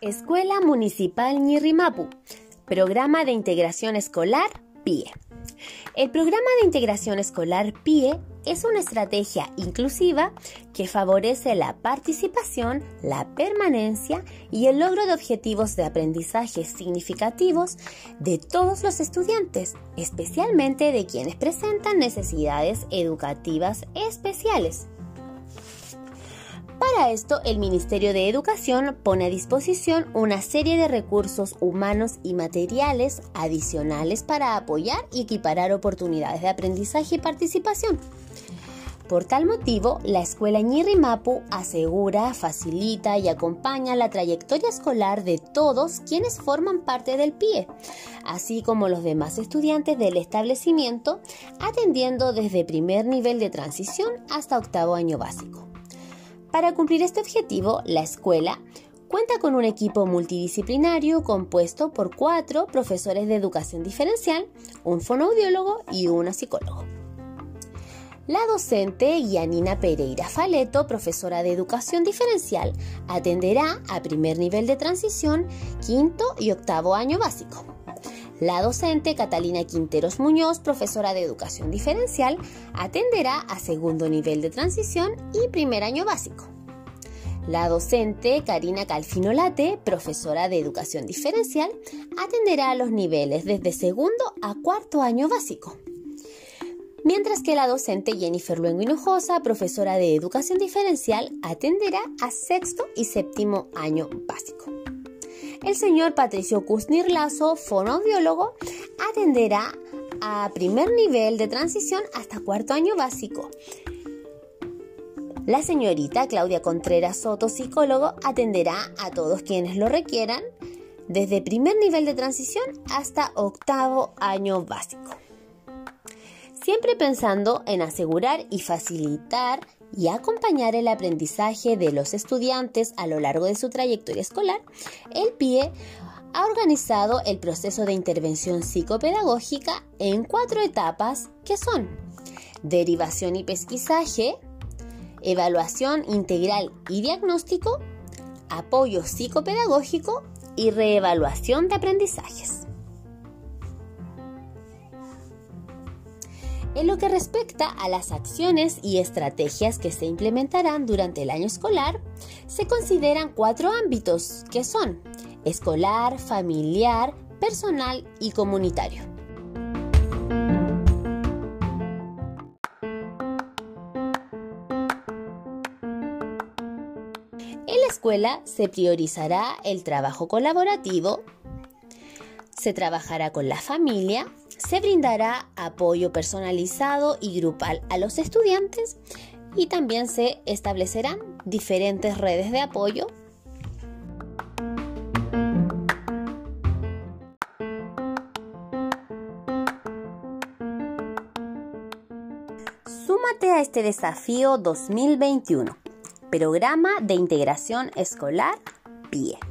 Escuela Municipal Ñirrimapu, Programa de Integración Escolar PIE. El programa de integración escolar PIE es una estrategia inclusiva que favorece la participación, la permanencia y el logro de objetivos de aprendizaje significativos de todos los estudiantes, especialmente de quienes presentan necesidades educativas especiales. Para esto, el Ministerio de Educación pone a disposición una serie de recursos humanos y materiales adicionales para apoyar y equiparar oportunidades de aprendizaje y participación. Por tal motivo, la escuela Ñirrimapu asegura, facilita y acompaña la trayectoria escolar de todos quienes forman parte del PIE, así como los demás estudiantes del establecimiento, atendiendo desde primer nivel de transición hasta octavo año básico. Para cumplir este objetivo, la escuela cuenta con un equipo multidisciplinario compuesto por cuatro profesores de educación diferencial, un fonoaudiólogo y una psicólogo. La docente Yanina Pereira Faleto, profesora de educación diferencial, atenderá a primer nivel de transición, quinto y octavo año básico. La docente Catalina Quinteros Muñoz, profesora de educación diferencial, atenderá a segundo nivel de transición y primer año básico. La docente Karina Calfinolate, profesora de educación diferencial, atenderá a los niveles desde segundo a cuarto año básico. Mientras que la docente Jennifer Luengo Hinojosa, profesora de educación diferencial, atenderá a sexto y séptimo año básico el señor Patricio Kuznir Lazo, fonoaudiólogo, atenderá a primer nivel de transición hasta cuarto año básico. La señorita Claudia Contreras Soto, psicólogo, atenderá a todos quienes lo requieran desde primer nivel de transición hasta octavo año básico. Siempre pensando en asegurar y facilitar y acompañar el aprendizaje de los estudiantes a lo largo de su trayectoria escolar, el PIE ha organizado el proceso de intervención psicopedagógica en cuatro etapas que son derivación y pesquisaje, evaluación integral y diagnóstico, apoyo psicopedagógico y reevaluación de aprendizajes. En lo que respecta a las acciones y estrategias que se implementarán durante el año escolar, se consideran cuatro ámbitos que son escolar, familiar, personal y comunitario. En la escuela se priorizará el trabajo colaborativo, se trabajará con la familia, se brindará apoyo personalizado y grupal a los estudiantes y también se establecerán diferentes redes de apoyo Súmate a este desafío 2021, Programa de Integración Escolar PIE.